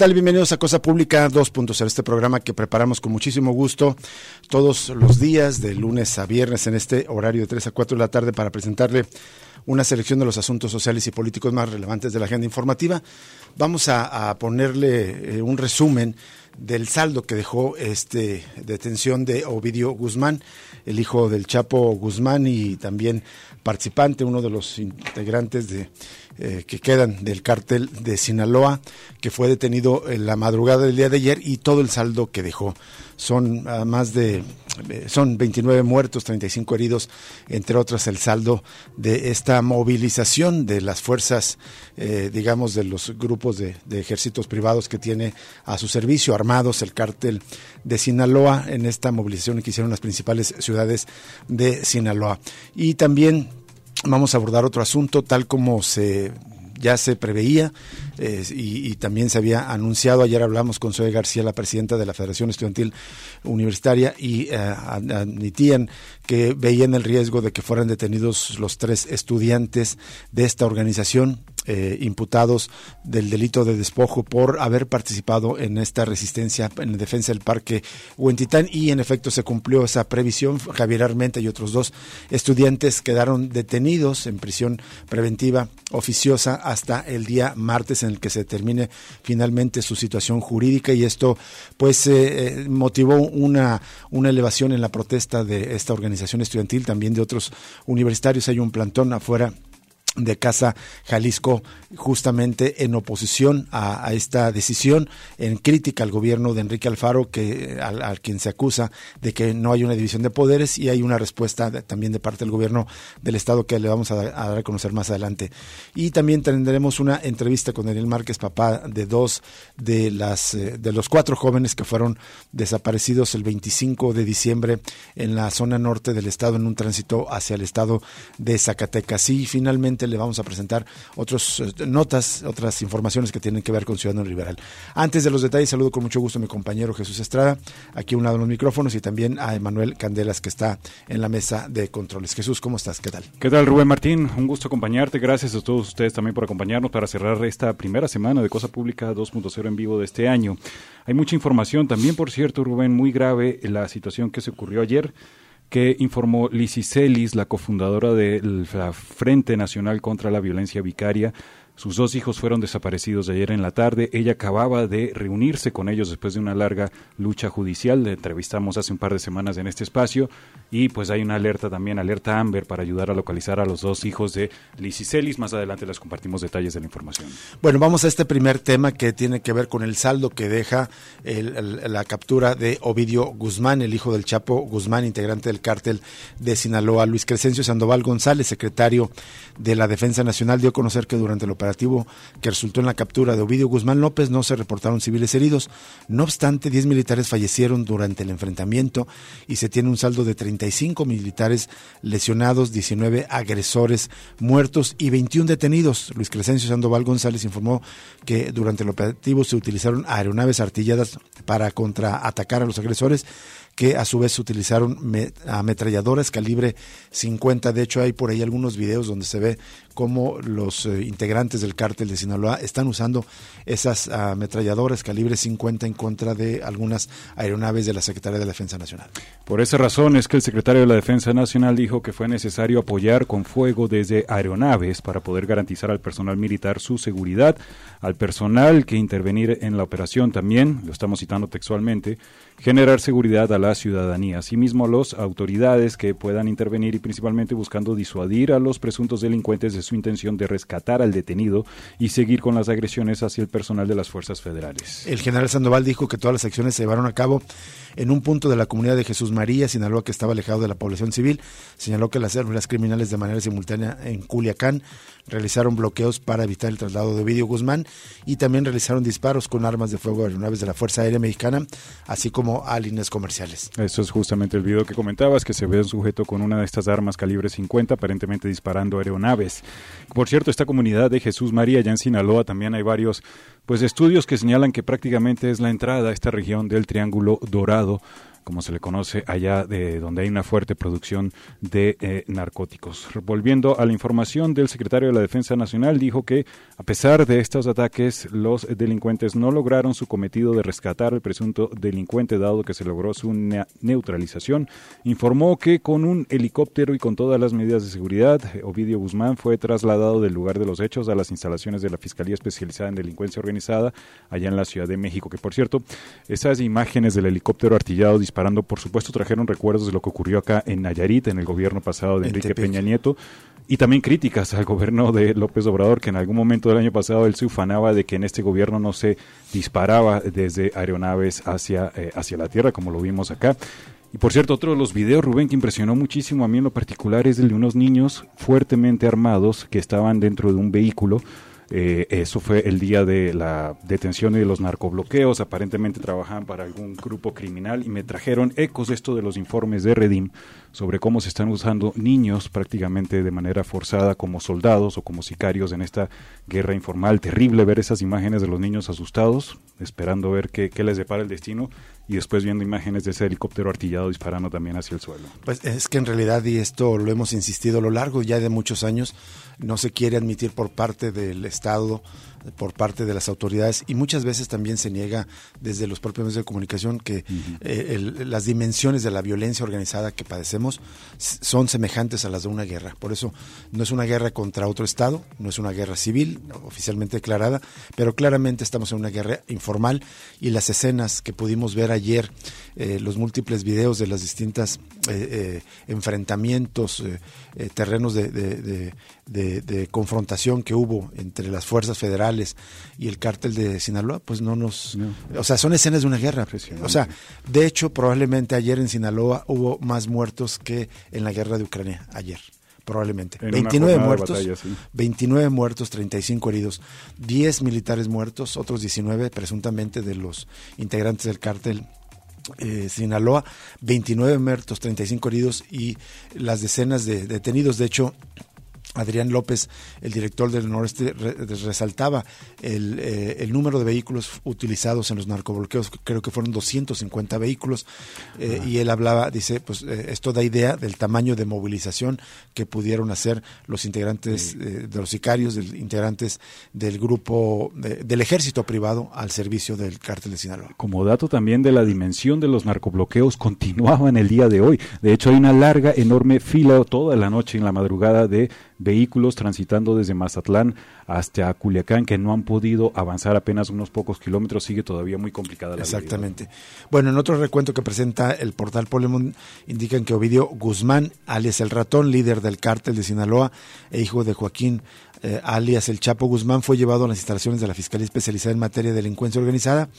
Tal? Bienvenidos a Cosa Pública 2.0, este programa que preparamos con muchísimo gusto todos los días, de lunes a viernes, en este horario de 3 a 4 de la tarde, para presentarle una selección de los asuntos sociales y políticos más relevantes de la agenda informativa. Vamos a, ponerle eh, un resumen del saldo que dejó este detención de Ovidio Guzmán, el hijo del Chapo Guzmán y también participante, uno de los integrantes de eh, que quedan del cártel de Sinaloa, que fue detenido en la madrugada del día de ayer y todo el saldo que dejó. Son ah, más de, son 29 muertos, 35 heridos, entre otras el saldo de esta movilización de las fuerzas, eh, digamos, de los grupos de, de ejércitos privados que tiene a su servicio armados el cártel de Sinaloa en esta movilización que hicieron las principales ciudades de Sinaloa. Y también vamos a abordar otro asunto tal como se ya se preveía eh, y, también se había anunciado. Ayer hablamos con Zoe García, la presidenta de la Federación Estudiantil Universitaria, y eh, admitían que veían el riesgo de que fueran detenidos los tres estudiantes de esta organización eh, imputados del delito de despojo por haber participado en esta resistencia en defensa del parque Huentitán y en efecto se cumplió esa previsión. Javier Armenta y otros dos estudiantes quedaron detenidos en prisión preventiva oficiosa hasta el día martes en el que se termine finalmente su situación jurídica y esto pues eh, eh, motivó una, una elevación en la protesta de esta organización estudiantil, también de otros universitarios. Hay un plantón afuera de Casa Jalisco justamente en oposición a, esta decisión, en crítica al gobierno de Enrique Alfaro, que al, quien se acusa de que no hay una división de poderes y hay una respuesta también de parte del gobierno del estado que le vamos a, dar a conocer más adelante. Y también tendremos una entrevista con Daniel Márquez, papá de dos de las eh, de los cuatro jóvenes que fueron desaparecidos el 25 de diciembre en la zona norte del estado en un tránsito hacia el estado de Zacatecas. Y finalmente le vamos a presentar otras eh, notas, otras informaciones que tienen que ver con Ciudadano Liberal. Antes de los detalles, saludo con mucho gusto a mi compañero Jesús Estrada, aquí a un lado de los micrófonos, y también a Emanuel Candelas, que está en la mesa de controles. Jesús, ¿cómo estás? ¿Qué tal? ¿Qué tal, Rubén Martín? Un gusto acompañarte. Gracias a todos ustedes también por acompañarnos para cerrar esta primera semana de Cosa Pública 2.0 en vivo de este año. Hay mucha información también, por cierto, Rubén, muy grave la situación que se ocurrió ayer que informó Lisi Celis, la cofundadora de la Frente Nacional contra la Violencia Vicaria, sus dos hijos fueron desaparecidos de ayer en la tarde. Ella acababa de reunirse con ellos después de una larga lucha judicial. Le entrevistamos hace un par de semanas en este espacio. Y pues hay una alerta también, alerta Amber, para ayudar a localizar a los dos hijos de Liz y Celis. Más adelante les compartimos detalles de la información. Bueno, vamos a este primer tema que tiene que ver con el saldo que deja la captura de Ovidio Guzmán, el hijo del Chapo Guzmán, integrante del cártel de Sinaloa. Luis Crescencio Sandoval González, secretario de la Defensa Nacional, dio a conocer que durante la operación que resultó en la captura de Ovidio Guzmán López no se reportaron civiles heridos. No obstante, 10 militares fallecieron durante el enfrentamiento y se tiene un saldo de 35 militares lesionados, 19 agresores muertos y 21 detenidos. Luis Crescencio Sandoval González informó que durante el operativo se utilizaron aeronaves artilladas para contraatacar a los agresores que a su vez utilizaron ametralladoras calibre 50. De hecho, hay por ahí algunos videos donde se ve cómo los eh, integrantes del cártel de Sinaloa están usando esas ametralladoras calibre 50 en contra de algunas aeronaves de la Secretaría de la Defensa Nacional. Por esa razón es que el secretario de la Defensa Nacional dijo que fue necesario apoyar con fuego desde aeronaves para poder garantizar al personal militar su seguridad, al personal que intervenir en la operación también, lo estamos citando textualmente, generar seguridad a la ciudadanía. Asimismo, las autoridades que puedan intervenir y principalmente buscando disuadir a los presuntos delincuentes de su intención de rescatar al detenido y seguir con las agresiones hacia el personal de las fuerzas federales. El general Sandoval dijo que todas las acciones se llevaron a cabo en un punto de la comunidad de Jesús María, Sinaloa, que estaba alejado de la población civil. Señaló que las células criminales de manera simultánea en Culiacán realizaron bloqueos para evitar el traslado de Ovidio Guzmán y también realizaron disparos con armas de fuego aeronaves de la Fuerza Aérea Mexicana, así como a líneas comerciales. Eso es justamente el video que comentabas, que se ve un sujeto con una de estas armas calibre 50, aparentemente disparando aeronaves. Por cierto, esta comunidad de Jesús María, allá en Sinaloa, también hay varios pues estudios que señalan que prácticamente es la entrada a esta región del Triángulo Dorado como se le conoce allá de donde hay una fuerte producción de eh, narcóticos. Volviendo a la información del secretario de la Defensa Nacional, dijo que a pesar de estos ataques, los delincuentes no lograron su cometido de rescatar al presunto delincuente, dado que se logró su neutralización. Informó que con un helicóptero y con todas las medidas de seguridad, Ovidio Guzmán fue trasladado del lugar de los hechos a las instalaciones de la Fiscalía Especializada en Delincuencia Organizada allá en la Ciudad de México, que por cierto, esas imágenes del helicóptero artillado por supuesto, trajeron recuerdos de lo que ocurrió acá en Nayarit, en el gobierno pasado de Enrique Peña Nieto, y también críticas al gobierno de López Obrador, que en algún momento del año pasado él se ufanaba de que en este gobierno no se disparaba desde aeronaves hacia, eh, hacia la tierra, como lo vimos acá. Y por cierto, otro de los videos, Rubén, que impresionó muchísimo a mí en lo particular es el de unos niños fuertemente armados que estaban dentro de un vehículo eh, eso fue el día de la detención y de los narcobloqueos. Aparentemente trabajaban para algún grupo criminal y me trajeron ecos de esto de los informes de Redim sobre cómo se están usando niños prácticamente de manera forzada como soldados o como sicarios en esta guerra informal. Terrible ver esas imágenes de los niños asustados, esperando ver qué, qué les depara el destino y después viendo imágenes de ese helicóptero artillado disparando también hacia el suelo. Pues es que en realidad, y esto lo hemos insistido a lo largo ya de muchos años, no se quiere admitir por parte del Estado por parte de las autoridades y muchas veces también se niega desde los propios medios de comunicación que eh, las dimensiones de la violencia organizada que padecemos son semejantes a las de una guerra. Por eso no es una guerra contra otro Estado, no es una guerra civil oficialmente declarada, pero claramente estamos en una guerra informal y las escenas que pudimos ver ayer, eh, los múltiples videos de los distintos eh, enfrentamientos, terrenos de confrontación que hubo entre las fuerzas federales, y el cártel de Sinaloa, pues no nos... O sea, son escenas de una guerra. O sea, de hecho, probablemente ayer en Sinaloa hubo más muertos que en la guerra de Ucrania, ayer probablemente. 29 muertos, 29 muertos, 35 heridos, 10 militares muertos, otros 19 presuntamente de los integrantes del cártel eh, Sinaloa, 29 muertos, 35 heridos y las decenas de detenidos. De hecho, Adrián López, el director del noreste, resaltaba el, eh, el, número de vehículos utilizados en los narcobloqueos, creo que fueron 250 vehículos, eh, y él hablaba, dice, pues eh, esto da idea del tamaño de movilización que pudieron hacer los integrantes de los sicarios, de, integrantes del grupo, del ejército privado al servicio del cártel de Sinaloa. Como dato también de la dimensión de los narcobloqueos, continuaban el día de hoy. De hecho, hay una larga, enorme fila toda la noche en la madrugada de vehículos transitando desde Mazatlán hasta Culiacán que no han podido avanzar apenas unos pocos kilómetros, sigue todavía muy complicada la Exactamente. Bueno, en otro recuento que presenta el portal Polemon indican que Ovidio Guzmán, alias el ratón, líder del cártel de Sinaloa e hijo de Joaquín eh, alias el Chapo Guzmán, fue llevado a las instalaciones de la Fiscalía Especializada en Materia de Delincuencia Organizada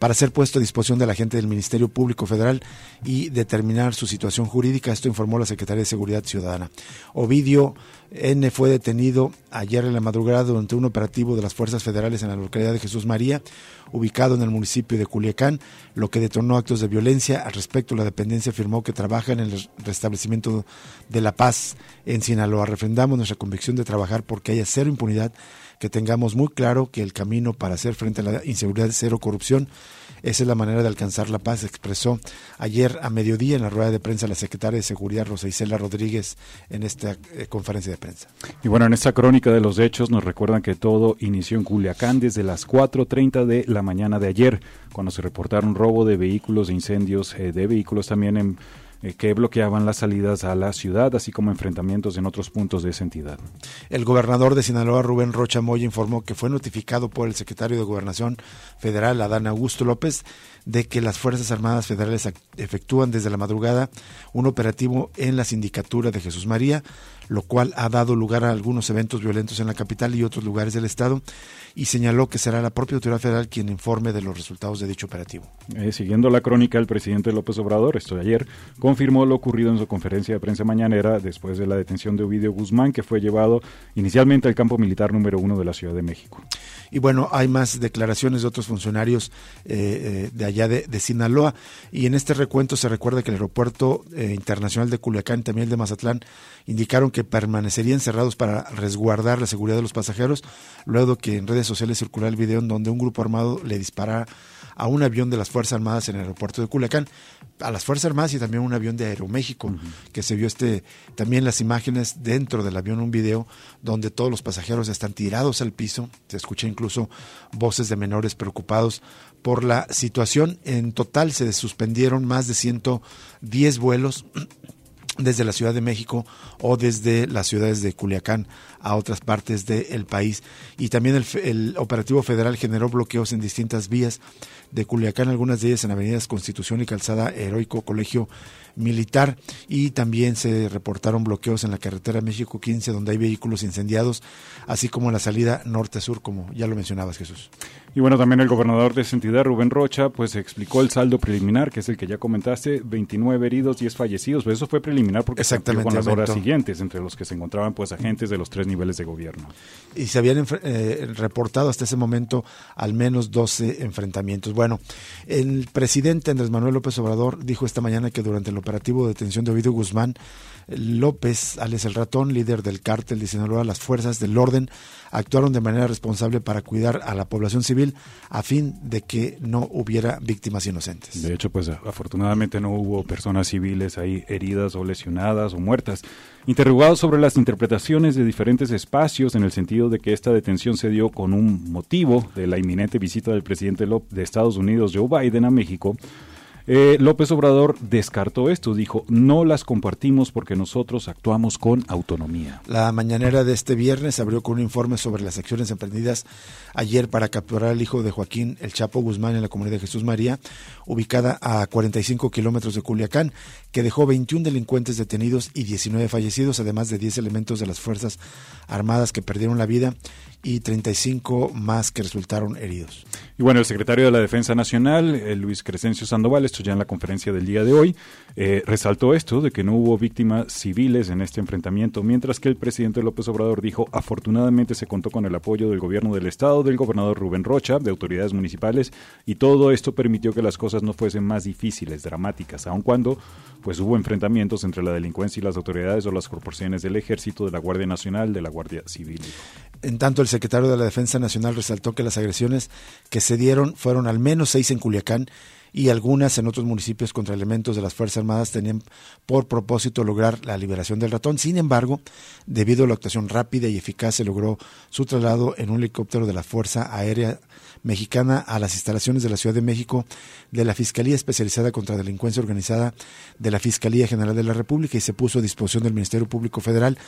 para ser puesto a disposición de la gente del Ministerio Público Federal y determinar su situación jurídica. Esto informó la Secretaría de Seguridad Ciudadana. Ovidio N fue detenido ayer en la madrugada durante un operativo de las fuerzas federales en la localidad de Jesús María ubicado en el municipio de Culiacán, lo que detonó actos de violencia. Al respecto, la dependencia afirmó que trabaja en el restablecimiento de la paz en Sinaloa. Refrendamos nuestra convicción de trabajar porque haya cero impunidad, que tengamos muy claro que el camino para hacer frente a la inseguridad es cero corrupción esa es la manera de alcanzar la paz, expresó ayer a mediodía en la rueda de prensa la secretaria de Seguridad Rosa Isela Rodríguez en esta eh, conferencia de prensa. Y bueno, en esta crónica de los hechos nos recuerdan que todo inició en Culiacán desde las 4.30 de la mañana de ayer, cuando se reportaron robo de vehículos, e incendios eh, de vehículos también en eh, que bloqueaban las salidas a la ciudad, así como enfrentamientos en otros puntos de esa entidad. El gobernador de Sinaloa, Rubén Rocha Moya, informó que fue notificado por el secretario de Gobernación Federal, Adán Augusto López, de que las Fuerzas Armadas Federales efectúan desde la madrugada un operativo en la sindicatura de Jesús María, lo cual ha dado lugar a algunos eventos violentos en la capital y otros lugares del estado, y señaló que será la propia autoridad federal quien informe de los resultados de dicho operativo. Eh, siguiendo la crónica, el presidente López Obrador, esto de ayer, confirmó lo ocurrido en su conferencia de prensa mañanera después de la detención de Ovidio Guzmán, que fue llevado inicialmente al campo militar número uno de la Ciudad de México. Y bueno, hay más declaraciones de otros funcionarios eh, eh, de allá de, Sinaloa, y en este recuento se recuerda que el aeropuerto internacional de Culiacán y también el de Mazatlán indicaron que permanecerían cerrados para resguardar la seguridad de los pasajeros, luego que en redes sociales circulara el video en donde un grupo armado le dispara a un avión de las Fuerzas Armadas en el aeropuerto de Culiacán, a las Fuerzas Armadas y también un avión de Aeroméxico, que se vio este también las imágenes dentro del avión, un video donde todos los pasajeros están tirados al piso, se escucha incluso voces de menores preocupados por la situación. En total se suspendieron más de 110 vuelos desde la Ciudad de México o desde las ciudades de Culiacán a otras partes del país. Y también el, el, operativo federal generó bloqueos en distintas vías de Culiacán, algunas de ellas en avenidas Constitución y Calzada Heroico Colegio Militar. Y también se reportaron bloqueos en la carretera México 15, donde hay vehículos incendiados, así como en la salida norte-sur, como ya lo mencionabas, Jesús. Y bueno, también el gobernador de esa entidad, Rubén Rocha, pues explicó el saldo preliminar, que es el que ya comentaste, 29 heridos, 10 fallecidos. Pues eso fue preliminar porque se con las horas siguientes, entre los que se encontraban pues agentes de los tres niveles de gobierno. Y se habían eh, reportado hasta ese momento al menos 12 enfrentamientos. Bueno, el presidente Andrés Manuel López Obrador dijo esta mañana que durante el operativo de detención de Ovidio Guzmán, López, Alex el Ratón, líder del cártel de Sinaloa, las fuerzas del orden actuaron de manera responsable para cuidar a la población civil a fin de que no hubiera víctimas inocentes. De hecho, pues afortunadamente no hubo personas civiles ahí heridas o lesionadas o muertas. Interrogados sobre las interpretaciones de diferentes espacios en el sentido de que esta detención se dio con un motivo de la inminente visita del presidente de Estados Unidos, Joe Biden, a México, eh, López Obrador descartó esto, dijo, no las compartimos porque nosotros actuamos con autonomía. La mañanera de este viernes abrió con un informe sobre las acciones emprendidas ayer para capturar al hijo de Joaquín El Chapo Guzmán en la comunidad de Jesús María, ubicada a 45 kilómetros de Culiacán, que dejó 21 delincuentes detenidos y 19 fallecidos, además de 10 elementos de las Fuerzas Armadas que perdieron la vida y 35 más que resultaron heridos. Y bueno, el secretario de la Defensa Nacional, eh, Luis Crescencio Sandoval, esto ya en la conferencia del día de hoy, eh, resaltó esto de que no hubo víctimas civiles en este enfrentamiento, mientras que el presidente López Obrador dijo, afortunadamente se contó con el apoyo del gobierno del estado, del gobernador Rubén Rocha, de autoridades municipales, y todo esto permitió que las cosas no fuesen más difíciles, dramáticas, aun cuando pues hubo enfrentamientos entre la delincuencia y las autoridades o las corporaciones del ejército, de la Guardia Nacional, de la Guardia Civil. En tanto, el secretario de la Defensa Nacional resaltó que las agresiones que se dieron fueron al menos seis en Culiacán y algunas en otros municipios contra elementos de las Fuerzas Armadas tenían por propósito lograr la liberación del ratón. Sin embargo, debido a la actuación rápida y eficaz, se logró su traslado en un helicóptero de la Fuerza Aérea Mexicana a las instalaciones de la Ciudad de México de la Fiscalía Especializada contra Delincuencia Organizada de la Fiscalía General de la República y se puso a disposición del Ministerio Público Federal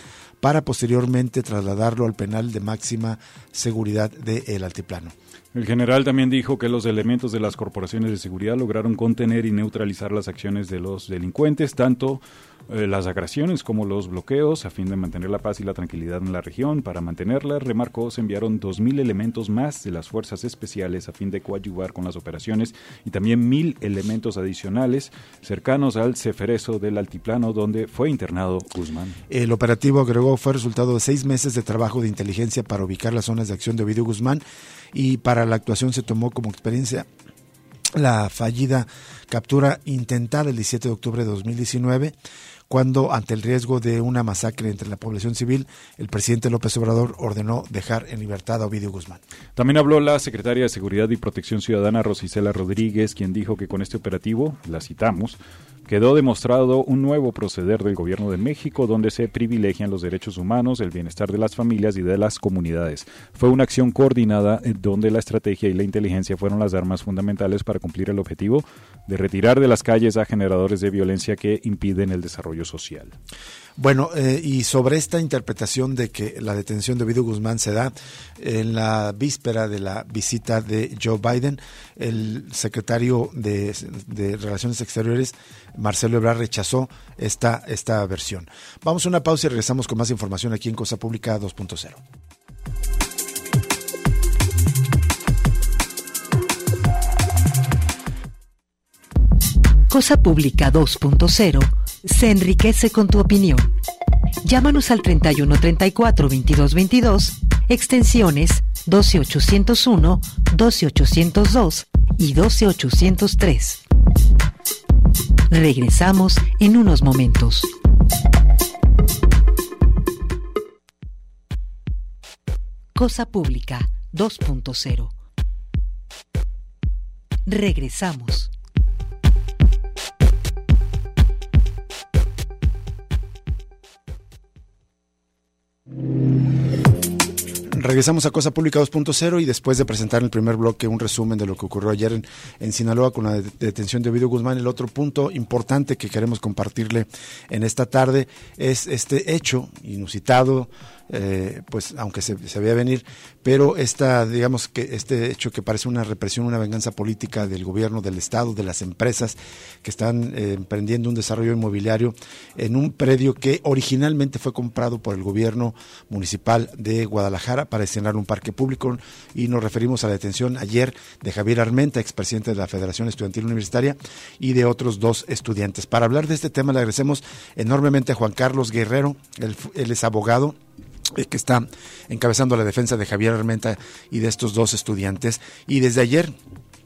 para posteriormente trasladarlo al penal de máxima seguridad de El Altiplano. El general también dijo que los elementos de las corporaciones de seguridad lograron contener y neutralizar las acciones de los delincuentes, tanto eh, las agresiones como los bloqueos a fin de mantener la paz y la tranquilidad en la región. Para mantenerla, remarcó, se enviaron 2.000 elementos más de las fuerzas especiales a fin de coadyuvar con las operaciones y también 1.000 elementos adicionales cercanos al Ceferezo del Altiplano donde fue internado Guzmán. El operativo, agregó, fue resultado de seis meses de trabajo de inteligencia para ubicar las zonas de acción de Ovidio Guzmán y para la actuación se tomó como experiencia la fallida captura intentada el 17 de octubre de 2019 cuando, ante el riesgo de una masacre entre la población civil, el presidente López Obrador ordenó dejar en libertad a Ovidio Guzmán. También habló la secretaria de Seguridad y Protección Ciudadana, Rosicela Rodríguez, quien dijo que con este operativo, la citamos, quedó demostrado un nuevo proceder del gobierno de México donde se privilegian los derechos humanos, el bienestar de las familias y de las comunidades. Fue una acción coordinada eh, donde la estrategia y la inteligencia fueron las armas fundamentales para cumplir el objetivo de retirar de las calles a generadores de violencia que impiden el desarrollo social. Bueno, eh, y sobre esta interpretación de que la detención de Ovidio Guzmán se da en la víspera de la visita de Joe Biden, el secretario de, Relaciones Exteriores, Marcelo Ebrard, rechazó esta, esta versión. Vamos a una pausa y regresamos con más información aquí en Cosa Pública 2.0. Cosa Pública 2.0 se enriquece con tu opinión. Llámanos al 31 34 22 22, extensiones 12801, 12802 y 12803. Regresamos en unos momentos. Cosa Pública 2.0. Regresamos. Regresamos a Cosa Pública 2.0 y después de presentar en el primer bloque un resumen de lo que ocurrió ayer en, Sinaloa con la detención de Ovidio Guzmán, el otro punto importante que queremos compartirle en esta tarde es este hecho inusitado, eh, pues aunque se, se veía venir, pero esta, digamos que este hecho que parece una represión, una venganza política del gobierno, del Estado, de las empresas que están eh, emprendiendo un desarrollo inmobiliario en un predio que originalmente fue comprado por el gobierno municipal de Guadalajara para escenar un parque público y nos referimos a la detención ayer de Javier Armenta, expresidente de la Federación Estudiantil Universitaria y de otros dos estudiantes. Para hablar de este tema le agradecemos enormemente a Juan Carlos Guerrero, él es abogado que está encabezando la defensa de Javier Armenta y de estos dos estudiantes. Y desde ayer,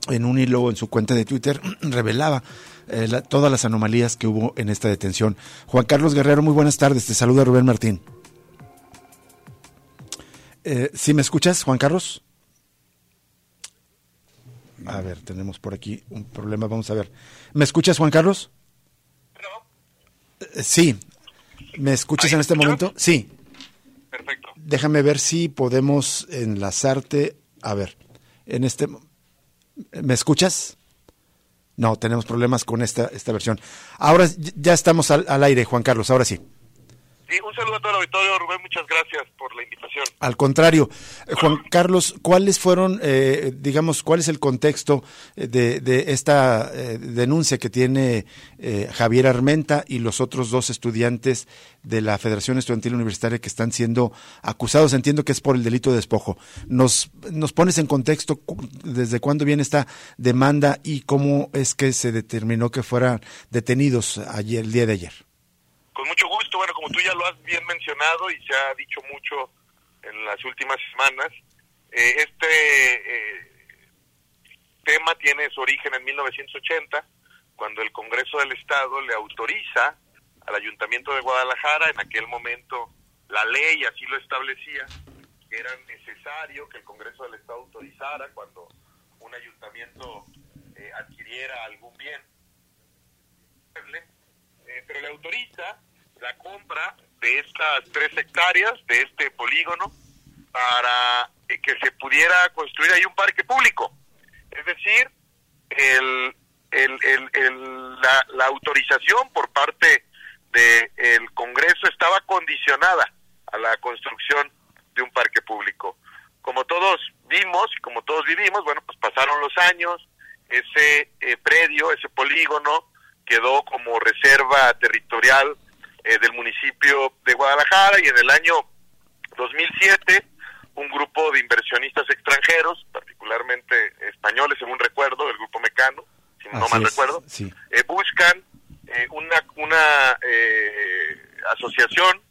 en un hilo en su cuenta de Twitter, revelaba eh, todas las anomalías que hubo en esta detención. Juan Carlos Guerrero, muy buenas tardes. Te saluda Rubén Martín. Eh, ¿Sí me escuchas, Juan Carlos? A ver, tenemos por aquí un problema. Vamos a ver. ¿Me escuchas, Juan Carlos? Eh, sí. ¿Me escuchas en este momento? Sí. Déjame ver si podemos enlazarte. A ver, en este. ¿Me escuchas? No, tenemos problemas con esta, esta versión. Ahora ya estamos al, al aire, Juan Carlos, ahora sí. Sí, un saludo a todo el auditorio, Rubén, muchas gracias por la invitación. Al contrario, eh, Juan Carlos, ¿cuáles fueron, eh, digamos, cuál es el contexto eh, de, esta denuncia que tiene Javier Armenta y los otros dos estudiantes de la Federación Estudiantil Universitaria que están siendo acusados? Entiendo que es por el delito de despojo. ¿Nos, nos pones en contexto desde cuándo viene esta demanda y cómo es que se determinó que fueran detenidos ayer, el día de ayer? Con mucho bueno, como tú ya lo has bien mencionado y se ha dicho mucho en las últimas semanas, eh, este eh, tema tiene su origen en 1980, cuando el Congreso del Estado le autoriza al Ayuntamiento de Guadalajara, en aquel momento la ley así lo establecía, que era necesario que el Congreso del Estado autorizara cuando un ayuntamiento eh, adquiriera algún bien, pero le autoriza la compra de estas tres hectáreas, de este polígono, para eh, que se pudiera construir ahí un parque público. Es decir, el, la, autorización por parte del Congreso estaba condicionada a la construcción de un parque público. Como todos vimos y como todos vivimos, bueno, pues pasaron los años, ese eh, predio, ese polígono quedó como reserva territorial eh, del municipio de Guadalajara y en el año 2007 un grupo de inversionistas extranjeros, particularmente españoles, según recuerdo, del grupo Mecano, si no mal recuerdo, eh, buscan eh, una, una asociación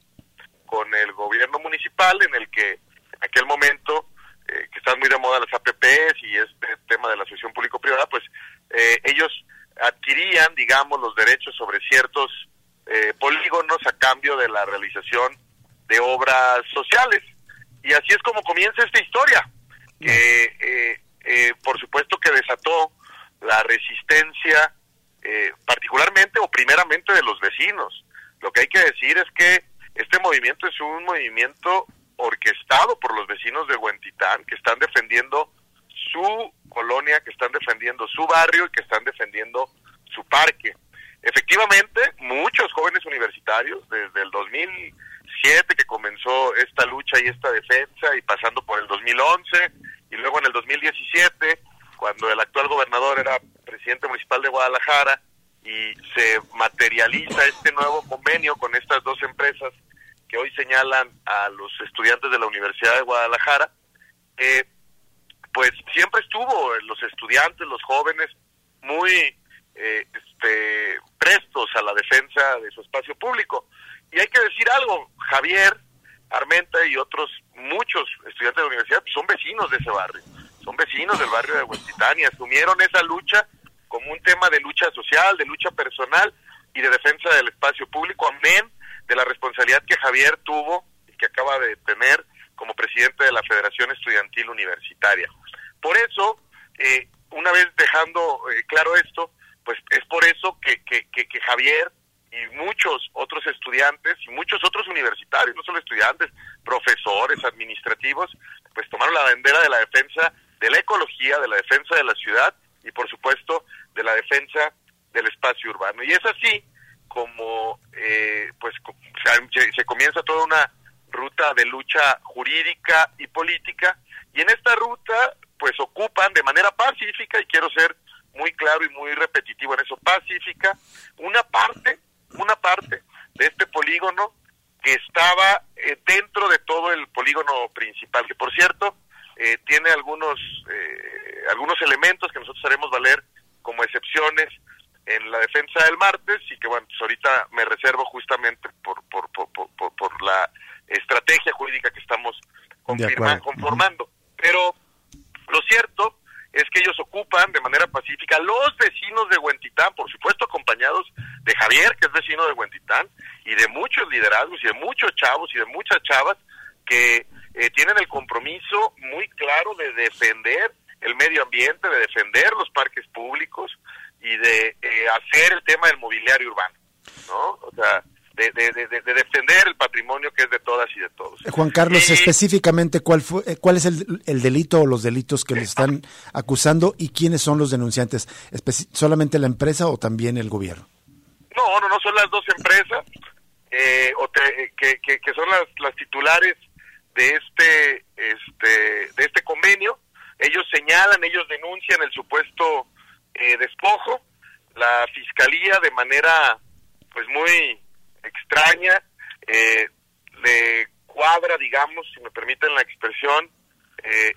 con el gobierno municipal en el que en aquel momento, que están muy de moda las APPs y este tema de la asociación público-privada, pues ellos adquirían, digamos, los derechos sobre ciertos eh, polígonos a cambio de la realización de obras sociales. Y así es como comienza esta historia, que eh, eh, por supuesto que desató la resistencia eh, particularmente o primeramente de los vecinos. Lo que hay que decir es que este movimiento es un movimiento orquestado por los vecinos de Huentitán, que están defendiendo su colonia, que están defendiendo su barrio y que están defendiendo su parque. Efectivamente, muchos jóvenes universitarios, desde el 2007 que comenzó esta lucha y esta defensa, y pasando por el 2011, y luego en el 2017, cuando el actual gobernador era presidente municipal de Guadalajara, y se materializa este nuevo convenio con estas dos empresas que hoy señalan a los estudiantes de la Universidad de Guadalajara, eh, pues siempre estuvo los estudiantes, los jóvenes, muy eh, este, prestos a la defensa de su espacio público. Y hay que decir algo, Javier, Armenta y otros muchos estudiantes de la universidad son vecinos de ese barrio, son vecinos del barrio de Huentitán y asumieron esa lucha como un tema de lucha social, de lucha personal y de defensa del espacio público, amén de la responsabilidad que Javier tuvo y que acaba de tener como presidente de la Federación Estudiantil Universitaria. Por eso, eh, una vez dejando eh, claro esto, pues es por eso que, que, que, Javier y muchos otros estudiantes y muchos otros universitarios, no solo estudiantes, profesores, administrativos, pues tomaron la bandera de la defensa de la ecología, de la defensa de la ciudad y por supuesto de la defensa del espacio urbano. Y es así como eh, pues se, se comienza toda una ruta de lucha jurídica y política y en esta ruta pues ocupan de manera pacífica y quiero ser muy claro y muy repetitivo en eso. Pacífica una parte una parte de este polígono que estaba eh, dentro de todo el polígono principal que por cierto eh, tiene algunos eh, algunos elementos que nosotros haremos valer como excepciones en la defensa del martes y que bueno pues ahorita me reservo justamente por por, por, por, por la estrategia jurídica que estamos conformando. Pero lo cierto es que ellos ocupan de manera pacífica los vecinos de Huentitán, por supuesto acompañados de Javier, que es vecino de Huentitán, y de muchos liderazgos y de muchos chavos y de muchas chavas que eh, tienen el compromiso muy claro de defender el medio ambiente, de defender los parques públicos y de eh, hacer el tema del mobiliario urbano, ¿no? O sea, de, defender el patrimonio que es de todas y de todos. Eh, Juan Carlos, específicamente, ¿cuál, fue, eh, ¿cuál es el, delito o los delitos que le están acusando y quiénes son los denunciantes? ¿Solamente la empresa o también el gobierno? No, no, no, son las dos empresas eh, que, que, son las, las titulares de este, este, de este convenio. Ellos señalan, ellos denuncian el supuesto despojo. La fiscalía de manera pues muy extraña, eh, le cuadra, digamos, si me permiten la expresión, eh,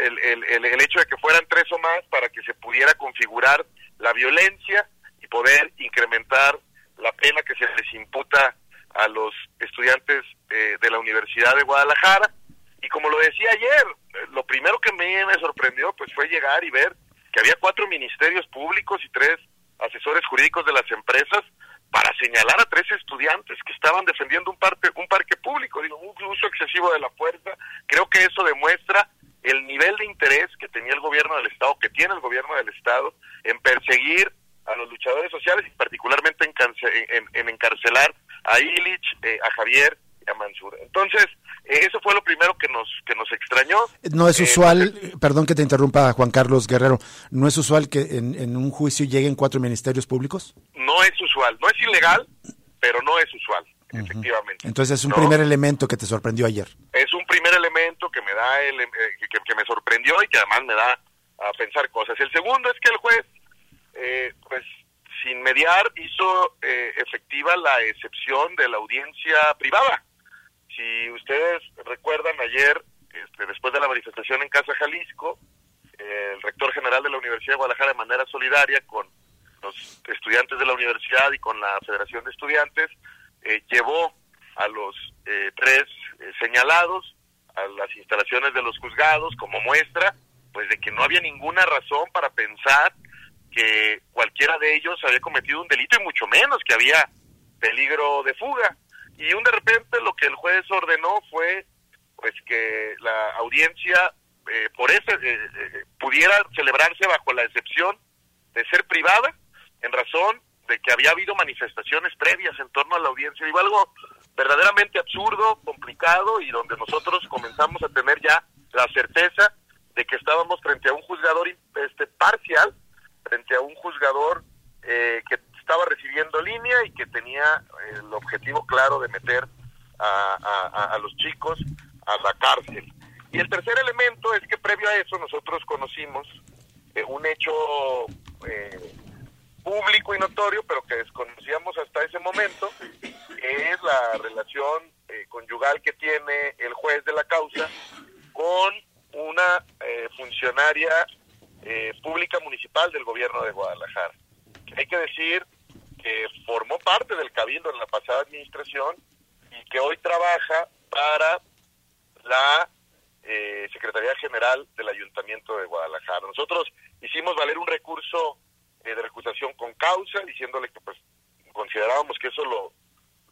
el, el, el, hecho de que fueran tres o más para que se pudiera configurar la violencia y poder incrementar la pena que se les imputa a los estudiantes eh, de la Universidad de Guadalajara. Y como lo decía ayer, lo primero que me, me sorprendió pues fue llegar y ver que había cuatro ministerios públicos y tres asesores jurídicos de las empresas para señalar a tres estudiantes que estaban defendiendo un parque, un parque público, digo, un uso excesivo de la fuerza. Creo que eso demuestra el nivel de interés que tenía el gobierno del Estado, que tiene el gobierno del Estado, en perseguir a los luchadores sociales y particularmente en, en, encarcelar a Illich, eh, a Javier y a Mansur. Entonces, eso fue lo primero que nos que nos extrañó. No es eh, usual, perdón que te interrumpa Juan Carlos Guerrero, ¿no es usual que en, en, un juicio lleguen cuatro ministerios públicos? No es usual, no es ilegal, pero no es usual, efectivamente. Entonces es un primer elemento que te sorprendió ayer. Es un primer elemento que me da el, eh, que, que, me sorprendió y que además me da a pensar cosas. El segundo es que el juez, pues sin mediar, hizo efectiva la excepción de la audiencia privada si ustedes recuerdan ayer, este, después de la manifestación en Casa Jalisco, el rector general de la Universidad de Guadalajara de manera solidaria con los estudiantes de la universidad y con la Federación de Estudiantes, eh, llevó a los eh, tres eh, señalados a las instalaciones de los juzgados como muestra pues de que no había ninguna razón para pensar que cualquiera de ellos había cometido un delito y mucho menos que había peligro de fuga y un de repente lo que el juez ordenó fue pues que la audiencia eh, por ese eh, eh, pudiera celebrarse bajo la excepción de ser privada en razón de que había habido manifestaciones previas en torno a la audiencia. Digo, algo verdaderamente absurdo, complicado y donde nosotros comenzamos a tener ya la certeza de que estábamos frente a un juzgador este, parcial, frente a un juzgador eh, que estaba recibiendo línea y que tenía el objetivo claro de meter a, los chicos a la cárcel. Y el tercer elemento es que previo a eso nosotros conocimos eh, un hecho eh, público y notorio, pero que desconocíamos hasta ese momento, es la relación eh, conyugal que tiene el juez de la causa con una eh, funcionaria eh, pública municipal del gobierno de Guadalajara. Hay que decir que formó parte del cabildo en la pasada administración y que hoy trabaja para la Secretaría General del Ayuntamiento de Guadalajara. Nosotros hicimos valer un recurso de recusación con causa, diciéndole que pues considerábamos que eso lo,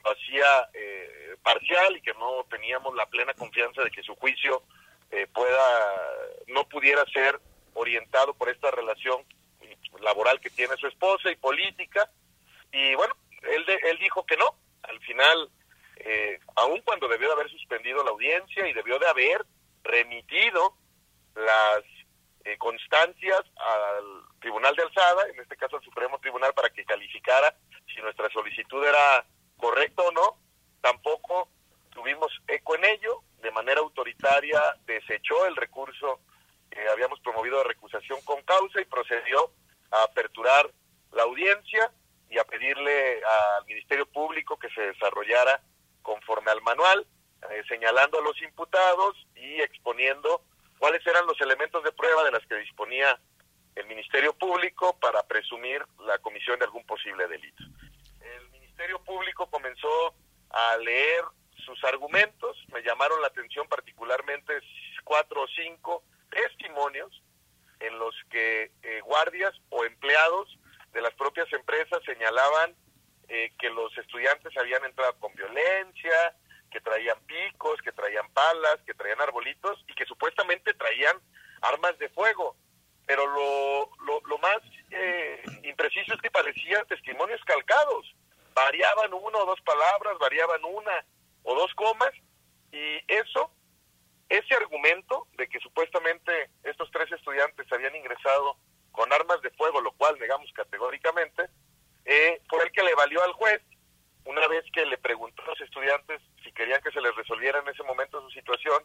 hacía eh, parcial y que no teníamos la plena confianza de que su juicio eh, pueda no pudiera ser orientado por esta relación laboral que tiene su esposa y política y bueno él él dijo que no al final eh, aun cuando debió de haber suspendido la audiencia y debió de haber remitido las eh, constancias al Tribunal de Alzada, en este caso al Supremo Tribunal, para que calificara si nuestra solicitud era correcta o no. Tampoco tuvimos eco en ello. De manera autoritaria desechó el recurso que habíamos promovido de recusación con causa y procedió a aperturar la audiencia y a pedirle al Ministerio Público que se desarrollara conforme al manual, eh, señalando a los imputados y exponiendo cuáles eran los elementos de prueba de las que disponía el Ministerio Público para presumir la comisión de algún posible delito. El Ministerio Público comenzó a leer sus argumentos, me llamaron la atención particularmente cuatro o cinco testimonios en los que eh, guardias o empleados de las propias empresas señalaban eh, que los estudiantes habían entrado con violencia, que traían picos, que traían palas, que traían arbolitos y que supuestamente traían armas de fuego. Pero lo, lo, más eh, impreciso es que parecían testimonios calcados. Variaban una o dos palabras, variaban una o dos comas y eso, ese argumento de que supuestamente estos tres estudiantes habían ingresado con armas de fuego, lo cual negamos categóricamente, eh, fue el que le valió al juez una vez que le preguntó a los estudiantes si querían que se les resolviera en ese momento su situación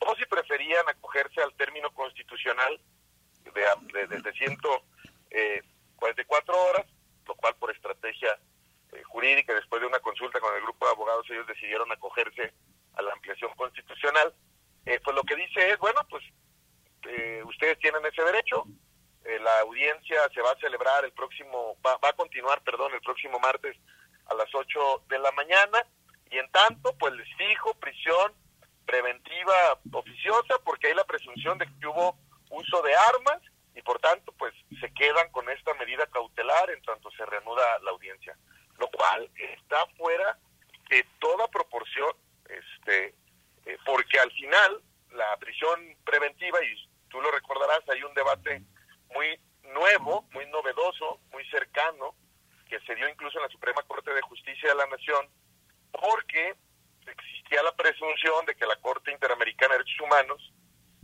o si preferían acogerse al término constitucional de, de, de 144 horas, lo cual por estrategia eh, jurídica, después de una consulta con el grupo de abogados, ellos decidieron acogerse a la ampliación constitucional. Eh, pues lo que dice es, bueno, pues eh, ustedes tienen ese derecho, la audiencia se va a celebrar el próximo, va, va a continuar, perdón, el próximo martes a las 8 de la mañana y en tanto pues les fijo prisión preventiva oficiosa porque hay la presunción de que hubo uso de armas y por tanto pues se quedan con esta medida cautelar en tanto se reanuda la audiencia. Lo cual está fuera de toda proporción este eh, porque al final la prisión preventiva y tú lo recordarás hay un debate muy nuevo muy novedoso muy cercano que se dio incluso en la Suprema Corte de Justicia de la Nación, porque existía la presunción de que la Corte Interamericana de Derechos Humanos,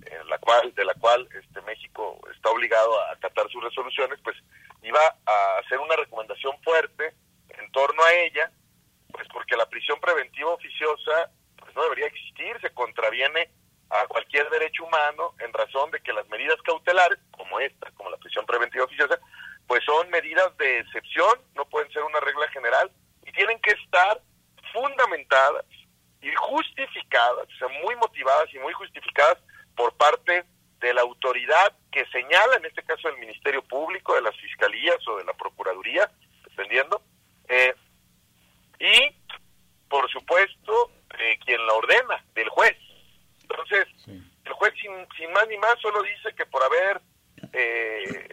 en la cual, de la cual este México está obligado a acatar sus resoluciones, pues iba a hacer una recomendación fuerte en torno a ella, pues porque la prisión preventiva oficiosa no debería existir, se contraviene a cualquier derecho humano en razón de que las medidas cautelares, como esta, como la prisión preventiva oficiosa, pues son medidas de excepción, no pueden ser una regla general y tienen que estar fundamentadas y justificadas, o sea, muy motivadas y muy justificadas por parte de la autoridad que señala, en este caso el Ministerio Público, de las Fiscalías o de la Procuraduría, dependiendo, eh, y por supuesto eh, quien la ordena, del juez. Entonces, el juez sin, sin más ni más solo dice que por haber eh,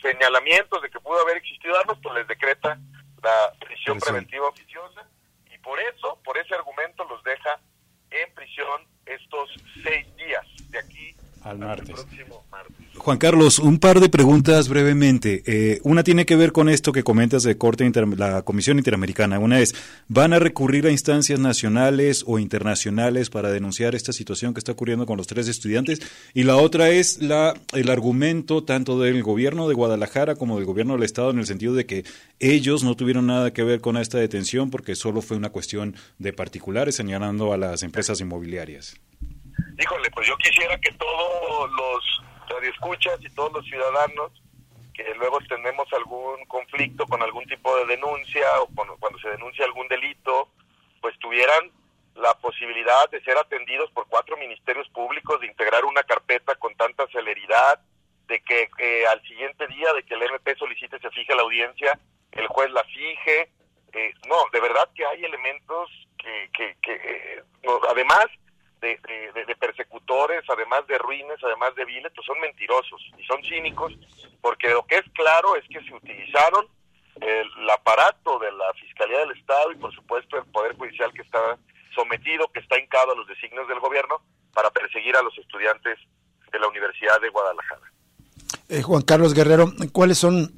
señalamientos de que pudo haber existido armas, pues les decreta la prisión. preventiva oficiosa. Y por eso, por ese argumento, los deja en prisión estos seis días de aquí al martes. Juan Carlos, un par de preguntas brevemente. Eh, una tiene que ver con esto que comentas de Corte la Comisión Interamericana. Una es, ¿van a recurrir a instancias nacionales o internacionales para denunciar esta situación que está ocurriendo con los tres estudiantes? Y la otra es la, el argumento tanto del gobierno de Guadalajara como del gobierno del Estado en el sentido de que ellos no tuvieron nada que ver con esta detención porque solo fue una cuestión de particulares señalando a las empresas inmobiliarias. Híjole, pues yo quisiera que todos los escuchas y todos los ciudadanos que luego tenemos algún conflicto con algún tipo de denuncia o cuando se denuncia algún delito, pues tuvieran la posibilidad de ser atendidos por cuatro ministerios públicos, de integrar una carpeta con tanta celeridad, de que eh, al siguiente día de que el MP solicite se fije la audiencia, el juez la fije. Eh, no, de verdad que hay elementos que, que, que eh, además de, de, persecutores, además de ruines, además de viles, pues son mentirosos y son cínicos, porque lo que es claro es que se utilizaron el aparato de la Fiscalía del Estado y por supuesto el Poder Judicial que está sometido, que está hincado a los designios del gobierno para perseguir a los estudiantes de la Universidad de Guadalajara. Eh, Juan Carlos Guerrero, ¿cuáles son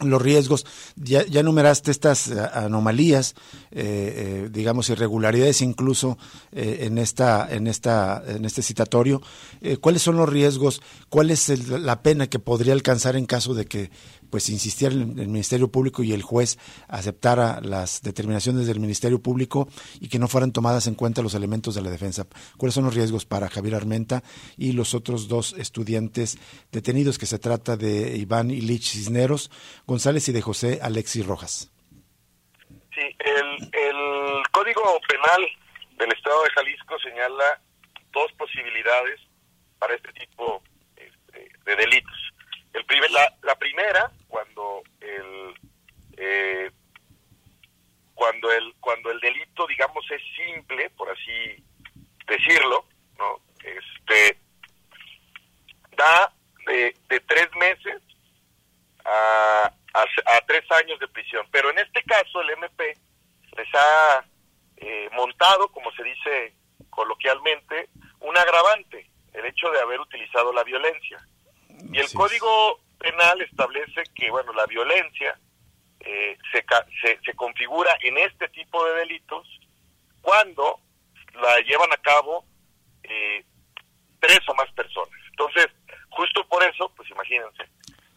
los riesgos, ya, ya numeraste estas eh, anomalías, eh, eh, digamos irregularidades incluso en esta, en esta, en este citatorio. ¿Cuáles son los riesgos? ¿Cuál es la pena que podría alcanzar en caso de que pues insistiera el, Ministerio Público y el juez aceptara las determinaciones del Ministerio Público y que no fueran tomadas en cuenta los elementos de la defensa. ¿Cuáles son los riesgos para Javier Armenta y los otros dos estudiantes detenidos que se trata de Iván Ilich Cisneros González y de José Alexis Rojas? Sí, el, el Código Penal del Estado de Jalisco señala dos posibilidades para este tipo este, de delitos. El la primera cuando el eh, cuando el cuando el delito digamos es simple por así decirlo no este da de, de tres meses a, a, tres años de prisión. Pero en este caso el MP les ha eh, montado como se dice coloquialmente un agravante el hecho de haber utilizado la violencia. Y el código penal establece que, bueno, la violencia eh, se, se, configura en este tipo de delitos cuando la llevan a cabo eh, tres o más personas. Entonces, justo por eso, pues imagínense.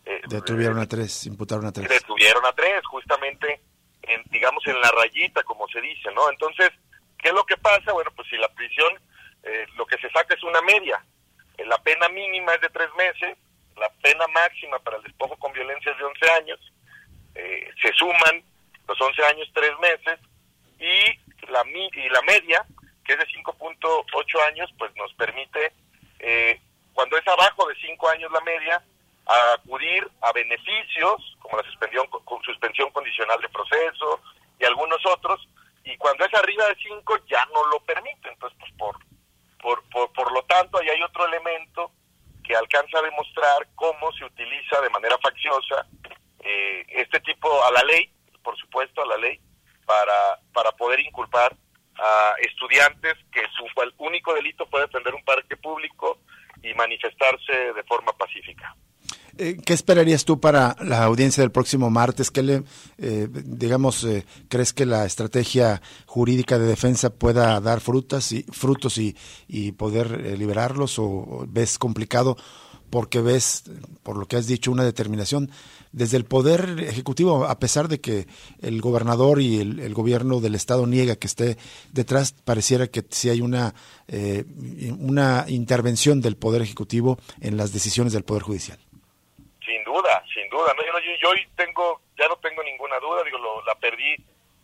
Eh, detuvieron a tres, imputaron a tres. Detuvieron a tres, justamente, en, digamos, en la rayita, como se dice, ¿no? Entonces, ¿qué es lo que pasa? Bueno, pues si la prisión, lo que se saca es una media. La pena mínima es de tres meses, la pena máxima para el despojo con violencia es de 11 años, eh, se suman los 11 años 3 meses y la, y la media, que es de 5.8 años, pues nos permite, eh, cuando es abajo de 5 años la media, acudir a beneficios como la suspensión, suspensión condicional de proceso y algunos otros, y cuando es arriba de 5 ya no lo permite. Entonces, pues por, por, por, por lo tanto, ahí hay otro elemento alcanza a demostrar cómo se utiliza de manera facciosa eh, este tipo a la ley, por supuesto a la ley, para, para poder inculpar a estudiantes que su único delito puede defender un parque público y manifestarse de forma pacífica. Eh, ¿Qué esperarías tú para la audiencia del próximo martes? ¿Qué le, eh, digamos, eh, crees que la estrategia jurídica de defensa pueda dar frutas y frutos y, y poder liberarlos o, ves complicado porque ves, por lo que has dicho, una determinación desde el poder ejecutivo, a pesar de que el gobernador y el, gobierno del estado niega que esté detrás, pareciera que sí hay una una intervención del poder ejecutivo en las decisiones del poder judicial. Duda. No, yo, yo, hoy tengo, ya no tengo ninguna duda, digo, lo, la perdí,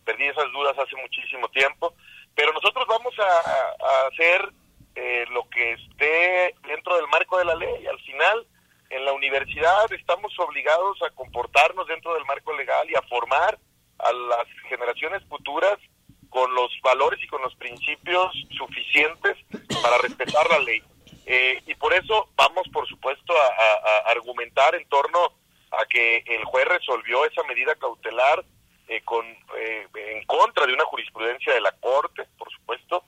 perdí esas dudas hace muchísimo tiempo, pero nosotros vamos a, hacer eh, lo que esté dentro del marco de la ley. Al final, en la universidad estamos obligados a comportarnos dentro del marco legal y a formar a las generaciones futuras con los valores y con los principios suficientes para respetar la ley. Eh, y por eso vamos, por supuesto, a, argumentar en torno a que el juez resolvió esa medida cautelar eh, con eh, en contra de una jurisprudencia de la Corte, por supuesto.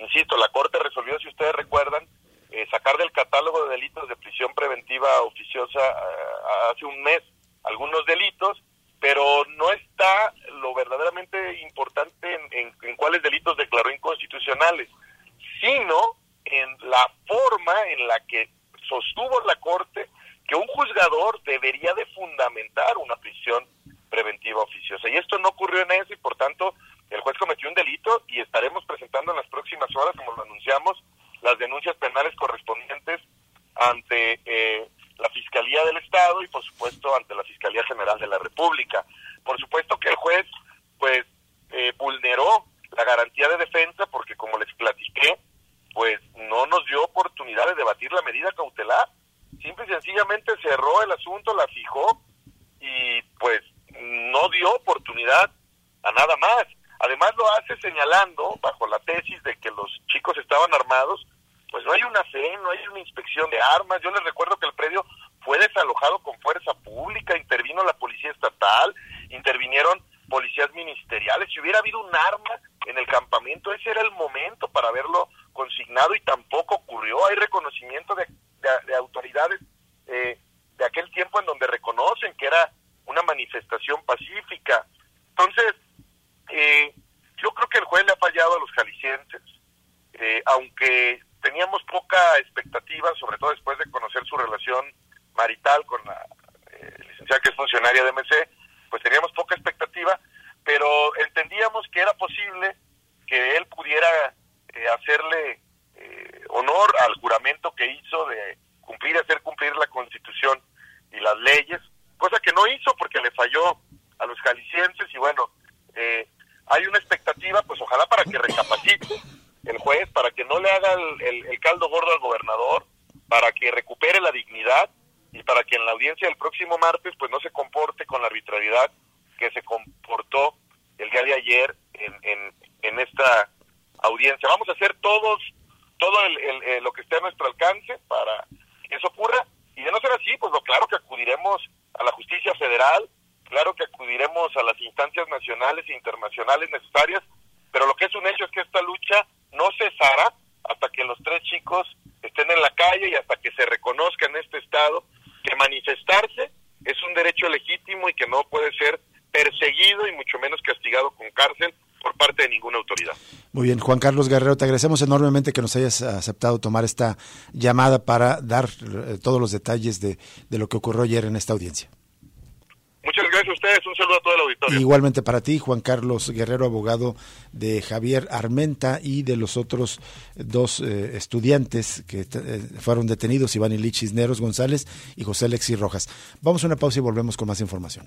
insisto, la Corte resolvió, si ustedes recuerdan, eh, sacar del catálogo de delitos de prisión preventiva oficiosa eh, hace un mes algunos delitos, pero no está lo verdaderamente importante en cuáles delitos declaró inconstitucionales, sino en la forma en la que sostuvo la Corte que un juzgador debería de fundamentar una prisión preventiva oficiosa. Y esto no ocurrió en eso y por tanto el juez cometió un delito y estaremos presentando en las próximas horas, como lo anunciamos, las denuncias penales correspondientes ante eh, la Fiscalía del Estado y por supuesto ante la Fiscalía General de la República. Por supuesto que el juez pues eh, vulneró la garantía de defensa porque como les platiqué, pues no nos dio oportunidad de debatir la medida cautelar. Simple y sencillamente cerró el asunto, la fijó y pues no dio oportunidad a nada más. Además lo hace señalando, bajo la tesis de que los chicos estaban armados, pues no hay una fe, no hay una inspección de armas. Yo les recuerdo que el predio fue desalojado con fuerza pública, intervino la policía estatal, intervinieron policías ministeriales. Si hubiera habido un arma en el campamento, ese era el momento para haberlo consignado y tampoco ocurrió. Hay reconocimiento de, autoridades eh, de aquel tiempo en donde reconocen que era una manifestación pacífica. Entonces, eh, yo creo que el juez le ha fallado a los jaliscienses, eh, aunque teníamos poca expectativa, sobre todo después de conocer su relación marital con la eh, licenciada que es funcionaria de MC, pues teníamos poca expectativa, pero entendíamos que era posible que él pudiera eh, hacerle eh, honor al juramento que hizo de cumplir y hacer cumplir la constitución y las leyes, cosa que no hizo porque le falló a los jaliscienses y bueno, eh, hay una expectativa, pues ojalá para que recapacite el juez, para que no le haga el, caldo gordo al gobernador, para que recupere la dignidad y para que en la audiencia del próximo martes pues no se comporte con la arbitrariedad que se comportó el día de ayer en, en, en esta audiencia. Vamos a hacer todos todo el, lo que esté a nuestro alcance para que eso ocurra y de no ser así, pues lo claro que acudiremos a la justicia federal, claro que acudiremos a las instancias nacionales e internacionales necesarias, pero lo que es un hecho es que esta lucha no cesará hasta que los tres chicos estén en la calle y hasta que se reconozca en este estado que manifestarse es un derecho legítimo y que no puede ser perseguido y mucho menos castigado con cárcel por parte de ninguna autoridad. Muy bien, Juan Carlos Guerrero, te agradecemos enormemente que nos hayas aceptado tomar esta llamada para dar eh, todos los detalles de, de lo que ocurrió ayer en esta audiencia. Muchas gracias a ustedes, un saludo a todo el auditorio. Igualmente para ti, Juan Carlos Guerrero, abogado de Javier Armenta y de los otros dos eh, estudiantes que eh, fueron detenidos, Iván Ilich Cisneros González y José Alexis Rojas. Vamos a una pausa y volvemos con más información.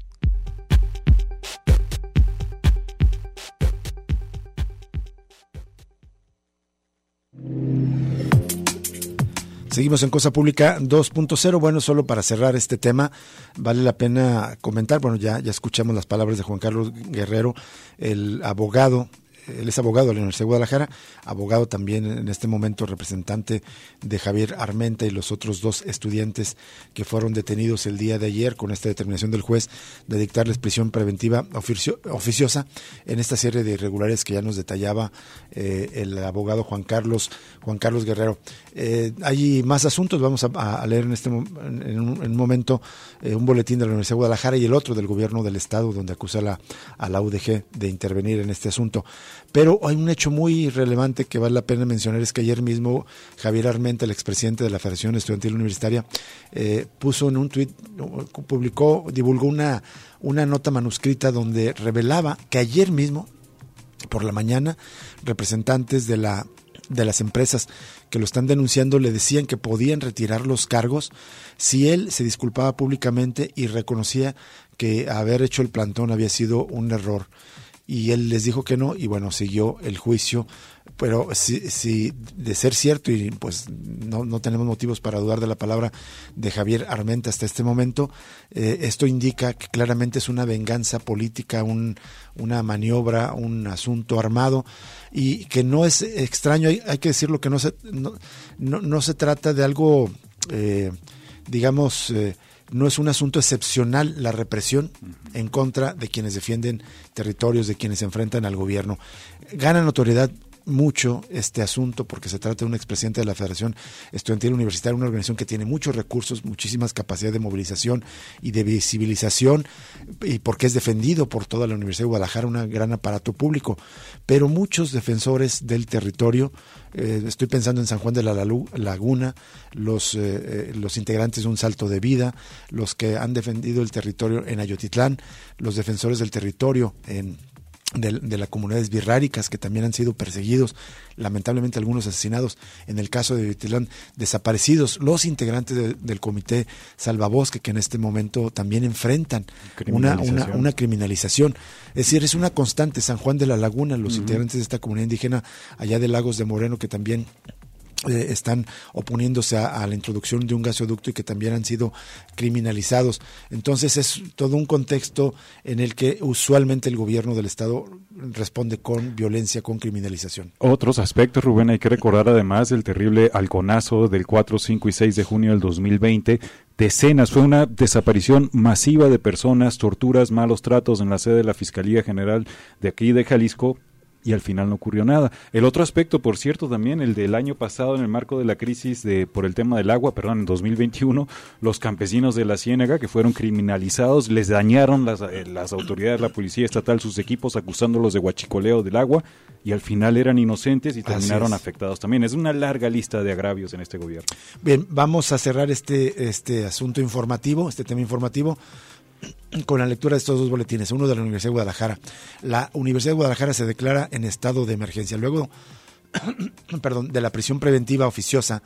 Seguimos en Cosa Pública 2.0. Bueno, solo para cerrar este tema, vale la pena comentar, bueno, ya, ya escuchamos las palabras de Juan Carlos Guerrero, el abogado él es abogado de la Universidad de Guadalajara, abogado también en este momento representante de Javier Armenta y los otros dos estudiantes que fueron detenidos el día de ayer con esta determinación del juez de dictarles prisión preventiva oficiosa en esta serie de irregularidades que ya nos detallaba eh, el abogado Juan Carlos Juan Carlos Guerrero. Eh, hay más asuntos, vamos a, leer en este en un, momento eh, un boletín de la Universidad de Guadalajara y el otro del gobierno del estado donde acusa a la UDG de intervenir en este asunto. Pero hay un hecho muy relevante que vale la pena mencionar, es que ayer mismo Javier Armenta, el expresidente de la Federación Estudiantil Universitaria, eh, puso en un tuit, publicó, divulgó una, una nota manuscrita donde revelaba que ayer mismo, por la mañana, representantes de la de las empresas que lo están denunciando le decían que podían retirar los cargos si él se disculpaba públicamente y reconocía que haber hecho el plantón había sido un error y él les dijo que no y bueno, siguió el juicio. Pero si, si de ser cierto y pues no, no, tenemos motivos para dudar de la palabra de Javier Armenta hasta este momento, eh, esto indica que claramente es una venganza política, un, una maniobra, un asunto armado y que no es extraño, hay, hay que decirlo que no se, no, no, se trata de algo, eh, digamos, eh, no es un asunto excepcional la represión en contra de quienes defienden territorios, de quienes se enfrentan al gobierno. Gana notoriedad mucho este asunto porque se trata de un expresidente de la Federación Estudiantil Universitaria, una organización que tiene muchos recursos, muchísimas capacidades de movilización y de visibilización y porque es defendido por toda la Universidad de Guadalajara, un gran aparato público. Pero muchos defensores del territorio, eh, estoy pensando en San Juan de la Laguna, los, eh, eh, los integrantes de Un Salto de Vida, los que han defendido el territorio en Ayotitlán, los defensores del territorio en de, de las comunidades birráricas que también han sido perseguidos, lamentablemente algunos asesinados, en el caso de Vitilán, desaparecidos, los integrantes del comité Salvabosque que en este momento también enfrentan una, una, una, criminalización. Es decir, es una constante, San Juan de la Laguna, los integrantes de esta comunidad indígena allá de Lagos de Moreno que también eh, están oponiéndose a, la introducción de un gasoducto y que también han sido criminalizados. Entonces es todo un contexto en el que usualmente el gobierno del Estado responde con violencia, con criminalización. Otros aspectos, Rubén, hay que recordar además el terrible halconazo del 4, 5 y 6 de junio del 2020 decenas, fue una desaparición masiva de personas, torturas, malos tratos en la sede de la Fiscalía General de aquí de Jalisco, y al final no ocurrió nada. El otro aspecto, por cierto, también el del año pasado en el marco de la crisis de por el tema del agua, perdón, en 2021, los campesinos de la Ciénaga que fueron criminalizados, les dañaron las, eh, las autoridades, la policía estatal, sus equipos acusándolos de guachicoleo del agua y al final eran inocentes y terminaron afectados también. Es una larga lista de agravios en este gobierno. Bien, vamos a cerrar este este asunto informativo, este tema informativo con la lectura de estos dos boletines, uno de la Universidad de Guadalajara. La Universidad de Guadalajara se declara en estado de emergencia. Luego, perdón, de la prisión preventiva oficiosa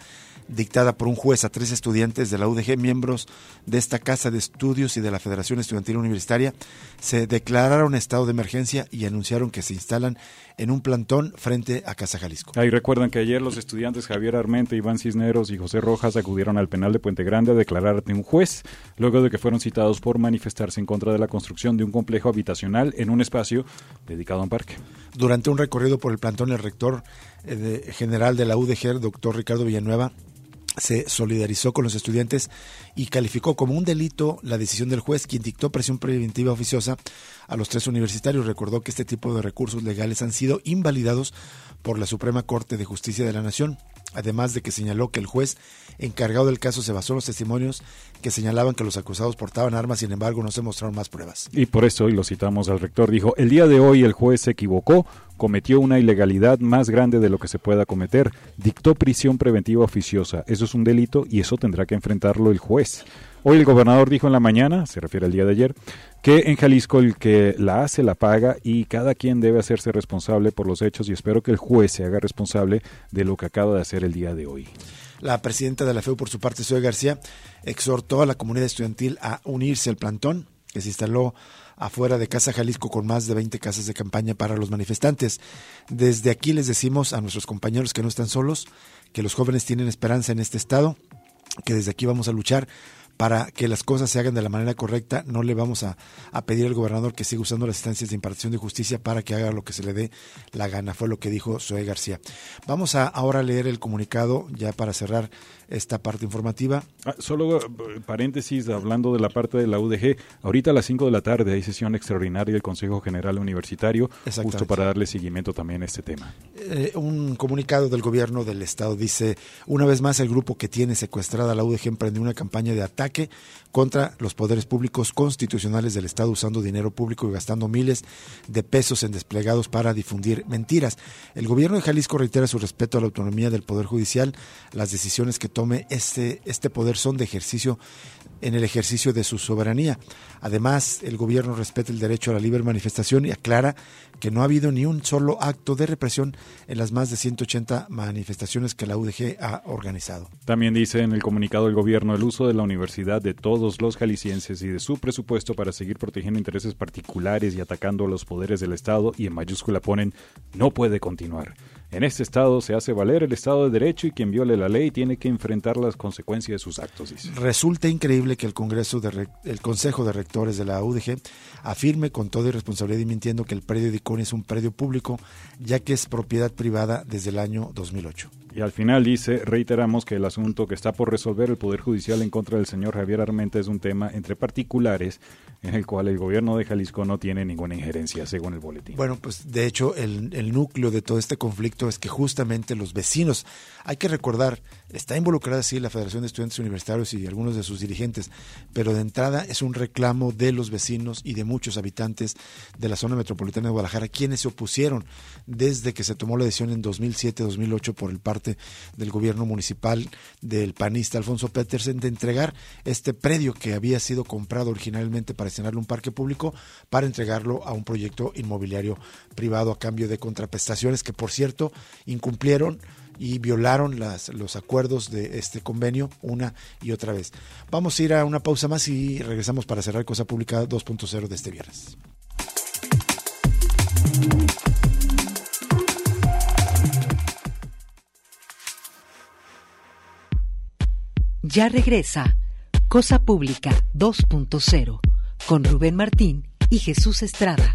dictada por un juez a tres estudiantes de la UDG, miembros de esta Casa de Estudios y de la Federación Estudiantil Universitaria, se declararon estado de emergencia y anunciaron que se instalan en un plantón frente a Casa Jalisco. Ahí recuerdan que ayer los estudiantes Javier Armente, Iván Cisneros y José Rojas acudieron al penal de Puente Grande a declarar ante un juez, luego de que fueron citados por manifestarse en contra de la construcción de un complejo habitacional en un espacio dedicado a un parque. Durante un recorrido por el plantón, el rector eh, general de la UDG, el doctor Ricardo Villanueva, se solidarizó con los estudiantes y calificó como un delito la decisión del juez, quien dictó presión preventiva oficiosa a los tres universitarios. Recordó que este tipo de recursos legales han sido invalidados por la Suprema Corte de Justicia de la Nación además de que señaló que el juez encargado del caso se basó en los testimonios que señalaban que los acusados portaban armas, sin embargo no se mostraron más pruebas. Y por eso hoy lo citamos al rector, dijo, el día de hoy el juez se equivocó, cometió una ilegalidad más grande de lo que se pueda cometer, dictó prisión preventiva oficiosa, eso es un delito y eso tendrá que enfrentarlo el juez. Hoy el gobernador dijo en la mañana, se refiere al día de ayer, que en Jalisco el que la hace la paga y cada quien debe hacerse responsable por los hechos y espero que el juez se haga responsable de lo que acaba de hacer el día de hoy. La presidenta de la FEU, por su parte, Zoe García, exhortó a la comunidad estudiantil a unirse al plantón que se instaló afuera de Casa Jalisco con más de 20 casas de campaña para los manifestantes. Desde aquí les decimos a nuestros compañeros que no están solos, que los jóvenes tienen esperanza en este estado, que desde aquí vamos a luchar para que las cosas se hagan de la manera correcta, no le vamos a, pedir al gobernador que siga usando las instancias de impartición de justicia para que haga lo que se le dé la gana, fue lo que dijo Zoe García. Vamos a ahora leer el comunicado ya para cerrar esta parte informativa. Ah, solo eh, paréntesis, hablando de la parte de la UDG, ahorita a las 5 de la tarde hay sesión extraordinaria del Consejo General Universitario, justo para darle seguimiento también a este tema. Eh, un comunicado del gobierno del Estado dice, una vez más el grupo que tiene secuestrada la UDG emprendió una campaña de ataque contra los poderes públicos constitucionales del Estado usando dinero público y gastando miles de pesos en desplegados para difundir mentiras. El gobierno de Jalisco reitera su respeto a la autonomía del Poder Judicial. Las decisiones que tome este, este poder son de ejercicio en el ejercicio de su soberanía. Además, el gobierno respeta el derecho a la libre manifestación y aclara que no ha habido ni un solo acto de represión en las más de 180 manifestaciones que la UDG ha organizado. También dice en el comunicado del gobierno el uso de la Universidad de todos los jaliscienses y de su presupuesto para seguir protegiendo intereses particulares y atacando a los poderes del Estado y en mayúscula ponen no puede continuar. En este estado se hace valer el Estado de Derecho y quien viole la ley tiene que enfrentar las consecuencias de sus actos. Resulta increíble que el Congreso de el Consejo de Rectores de la UDG afirme con toda irresponsabilidad y mintiendo que el predio de Iconi es un predio público, ya que es propiedad privada desde el año 2008. Y al final dice, reiteramos que el asunto que está por resolver el Poder Judicial en contra del señor Javier Armenta es un tema entre particulares en el cual el gobierno de Jalisco no tiene ninguna injerencia, según el boletín. Bueno, pues de hecho el, el núcleo de todo este conflicto es que justamente los vecinos, hay que recordar, está involucrada sí la Federación de Estudiantes Universitarios y algunos de sus dirigentes, pero de entrada es un reclamo de los vecinos y de muchos habitantes de la zona metropolitana de Guadalajara, quienes se opusieron desde que se tomó la decisión en 2007-2008 por el parte del gobierno municipal del panista Alfonso Petersen de entregar este predio que había sido comprado originalmente para destinarle un parque público para entregarlo a un proyecto inmobiliario privado a cambio de contraprestaciones que por cierto incumplieron y violaron las, los acuerdos de este convenio una y otra vez. Vamos a ir a una pausa más y regresamos para cerrar Cosa Pública 2.0 de este viernes. Ya regresa Cosa Pública 2.0 con Rubén Martín y Jesús Estrada.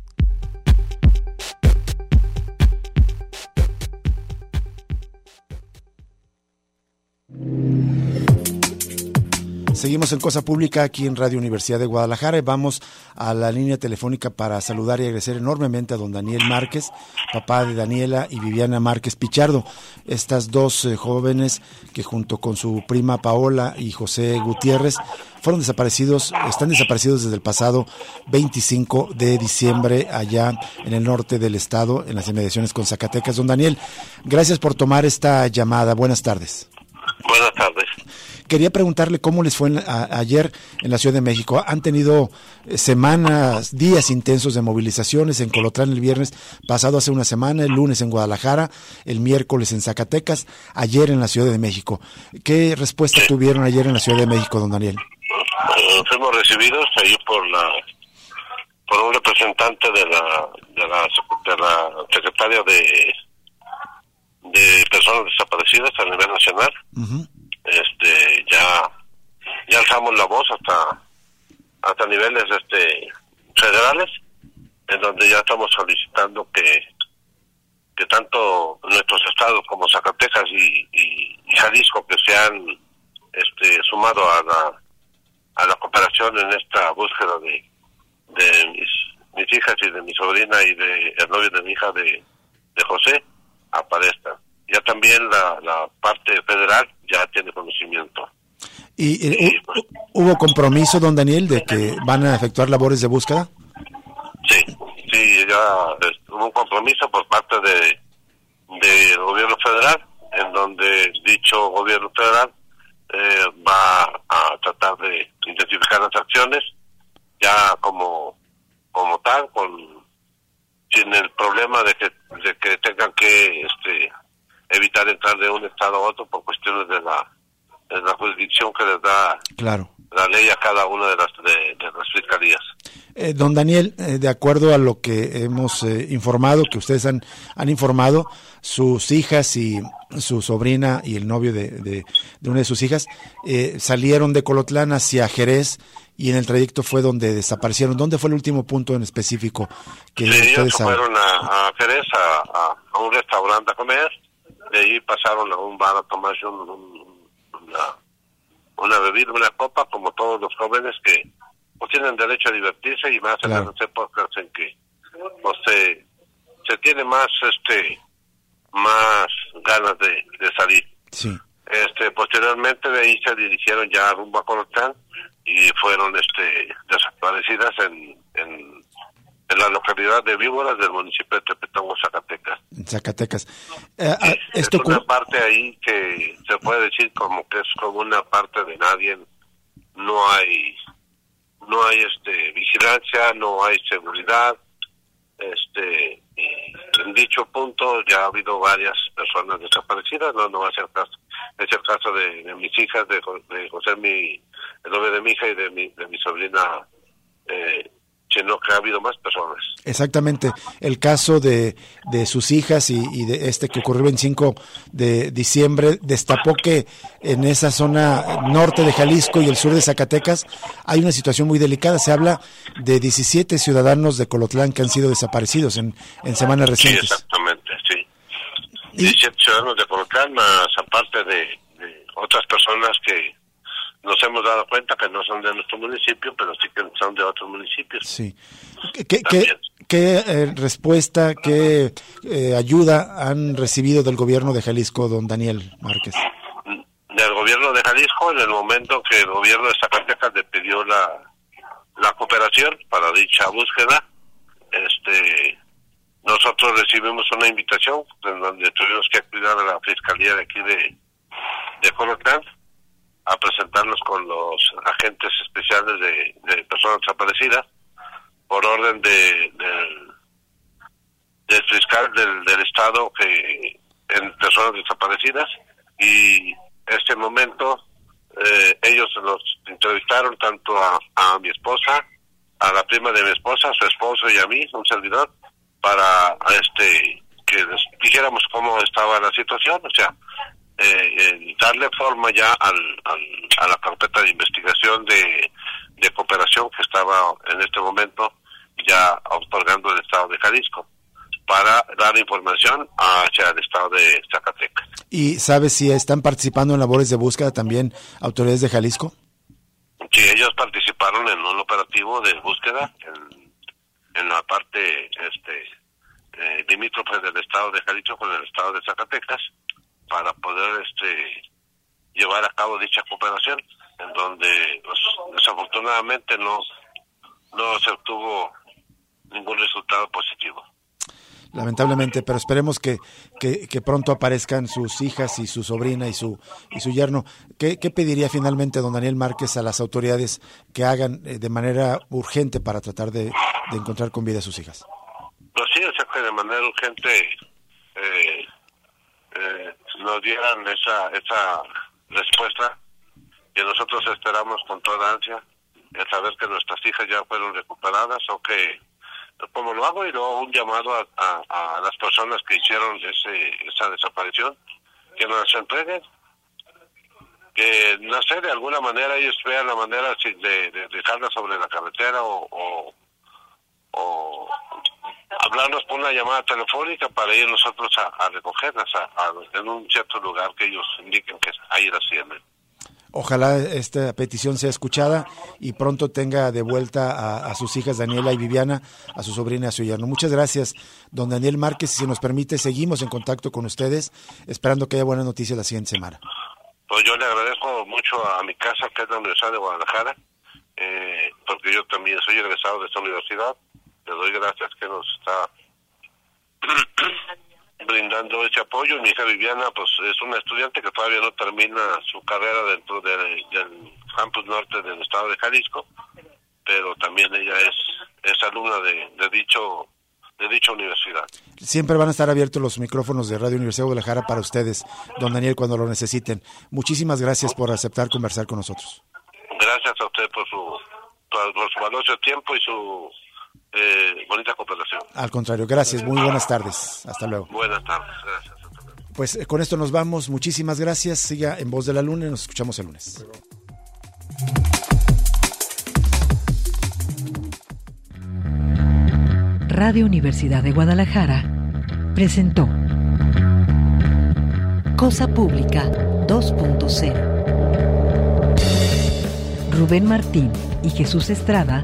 Seguimos en Cosa Pública aquí en Radio Universidad de Guadalajara y vamos a la línea telefónica para saludar y agradecer enormemente a don Daniel Márquez, papá de Daniela y Viviana Márquez Pichardo, estas dos eh, jóvenes que junto con su prima Paola y José Gutiérrez fueron desaparecidos, están desaparecidos desde el pasado 25 de diciembre allá en el norte del estado, en las inmediaciones con Zacatecas. Don Daniel, gracias por tomar esta llamada. Buenas tardes. Buenas tardes. Quería preguntarle cómo les fue ayer en la Ciudad de México. Han tenido eh, semanas, días intensos de movilizaciones en Colotlán el viernes pasado hace una semana, el lunes en Guadalajara, el miércoles en Zacatecas, ayer en la Ciudad de México. ¿Qué respuesta tuvieron ayer en la Ciudad de México, don Daniel? Eh, fuimos recibidos ahí por la por un representante de la de la, de la secretaria de de personas desaparecidas a nivel nacional este ya ya alzamos la voz hasta hasta niveles este federales en donde ya estamos solicitando que que tanto nuestros estados como Zacatecas y, y, Jalisco que se han este sumado a la a la cooperación en esta búsqueda de de mis, mis hijas y de mi sobrina y de el novio de mi hija de, de José aparezcan ya también la, la parte federal ya tiene conocimiento. ¿Y, pues, hubo compromiso, don Daniel, de que van a efectuar labores de búsqueda? Sí, sí, ya hubo un compromiso por parte de del gobierno federal, en donde dicho gobierno federal eh, va a tratar de identificar las acciones ya como como tal, con sin el problema de que de que tengan que este evitar entrar de un estado a otro por cuestiones de la, de la jurisdicción que les da claro. la ley a cada una de las, de, las fiscalías. Eh, don Daniel, eh, de acuerdo a lo que hemos eh, informado, que ustedes han, han informado, sus hijas y su sobrina y el novio de, de, una de sus hijas salieron de Colotlán hacia Jerez y en el trayecto fue donde desaparecieron. ¿Dónde fue el último punto en específico que sí, ustedes fueron a, Jerez a, a, un restaurante a comer de ahí pasaron a un bar a tomarse una, una bebida, una copa, como todos los jóvenes que pues, tienen derecho a divertirse y más en las épocas en que pues, se, se tiene más este más ganas de, salir. Sí. Este, posteriormente de ahí se dirigieron ya rumbo a Corotán y fueron este desaparecidas en, en en la localidad de Víboras del municipio de Tepetongo, Zacatecas. Zacatecas. Eh, ah, esto es una parte ahí que se puede decir como que es como una parte de nadie no hay no hay este vigilancia, no hay seguridad. Este en dicho punto ya ha habido varias personas desaparecidas, no no va a ser caso. Es el caso de, mis hijas, de, José, mi, el novio de mi hija y de mi, de mi sobrina eh, sino que ha habido más personas. Exactamente. El caso de, de sus hijas y, de este que ocurrió el 25 de diciembre destapó que en esa zona norte de Jalisco y el sur de Zacatecas hay una situación muy delicada. Se habla de 17 ciudadanos de Colotlán que han sido desaparecidos en, en semanas recientes. Sí, exactamente, sí. 17 ciudadanos de Colotlán, más aparte de otras personas que nos hemos dado cuenta que no son de nuestro municipio, pero sí que son de otros municipios. Sí. ¿Qué, qué, eh, respuesta, qué eh, ayuda han recibido del gobierno de Jalisco, don Daniel Márquez? Del gobierno de Jalisco, en el momento que el gobierno de Zacatecas le pidió la, la cooperación para dicha búsqueda, este nosotros recibimos una invitación en donde tuvimos que cuidar a la fiscalía de aquí de, de Colotlán a presentarnos con los agentes especiales de, personas desaparecidas por orden de, del, fiscal del, estado que en personas desaparecidas y este momento eh, ellos nos entrevistaron tanto a, a mi esposa a la prima de mi esposa a su esposo y a mí un servidor para este que dijéramos cómo estaba la situación o sea eh, darle forma ya al, a la carpeta de investigación de, cooperación que estaba en este momento ya otorgando el Estado de Jalisco para dar información hacia el Estado de Zacatecas. ¿Y sabes si están participando en labores de búsqueda también autoridades de Jalisco? Sí, ellos participaron en un operativo de búsqueda en, en la parte este eh, limítrofe del Estado de Jalisco con el Estado de Zacatecas para poder este llevar a cabo dicha cooperación en donde pues, desafortunadamente no no se obtuvo ningún resultado positivo lamentablemente, pero esperemos que, que, pronto aparezcan sus hijas y su sobrina y su y su yerno. ¿Qué, ¿Qué, pediría finalmente don Daniel Márquez a las autoridades que hagan eh, de manera urgente para tratar de, de encontrar con vida a sus hijas? Pues sí, o sea que de manera urgente eh, eh, nos dieran esa, esa respuesta que nosotros esperamos con toda ansia, el saber que nuestras hijas ya fueron recuperadas o que, como lo hago, y luego un llamado a, a, las personas que hicieron ese, esa desaparición, que nos entreguen, que no sé, de alguna manera ellos vean la manera de, de dejarla sobre la carretera o, o, o hablarnos por una llamada telefónica para ir nosotros a, recogerlas en un cierto lugar que ellos indiquen que ahí la haciendo. Ojalá esta petición sea escuchada y pronto tenga de vuelta a, sus hijas Daniela y Viviana, a su sobrina y a su yerno. Muchas gracias, don Daniel Márquez. Si nos permite, seguimos en contacto con ustedes, esperando que haya buenas noticias la siguiente semana. Pues yo le agradezco mucho a mi casa, que es la Universidad de Guadalajara, eh, porque yo también soy egresado de esta universidad le doy gracias que nos está brindando ese apoyo. Mi hija Viviana, pues es una estudiante que todavía no termina su carrera dentro del campus norte del estado de Jalisco, pero también ella es, es alumna de, de dicho de dicha universidad. Siempre van a estar abiertos los micrófonos de Radio Universidad de Guadalajara para ustedes, don Daniel, cuando lo necesiten. Muchísimas gracias por aceptar conversar con nosotros. Gracias a usted por su, por su valioso tiempo y su eh, bonita cooperación. Al contrario, gracias, muy buenas tardes. Hasta luego. Buenas tardes, gracias. Pues eh, con esto nos vamos. Muchísimas gracias. Siga en Voz de la Luna y nos escuchamos el lunes. Radio Universidad de Guadalajara presentó Cosa Pública 2.0. Rubén Martín y Jesús Estrada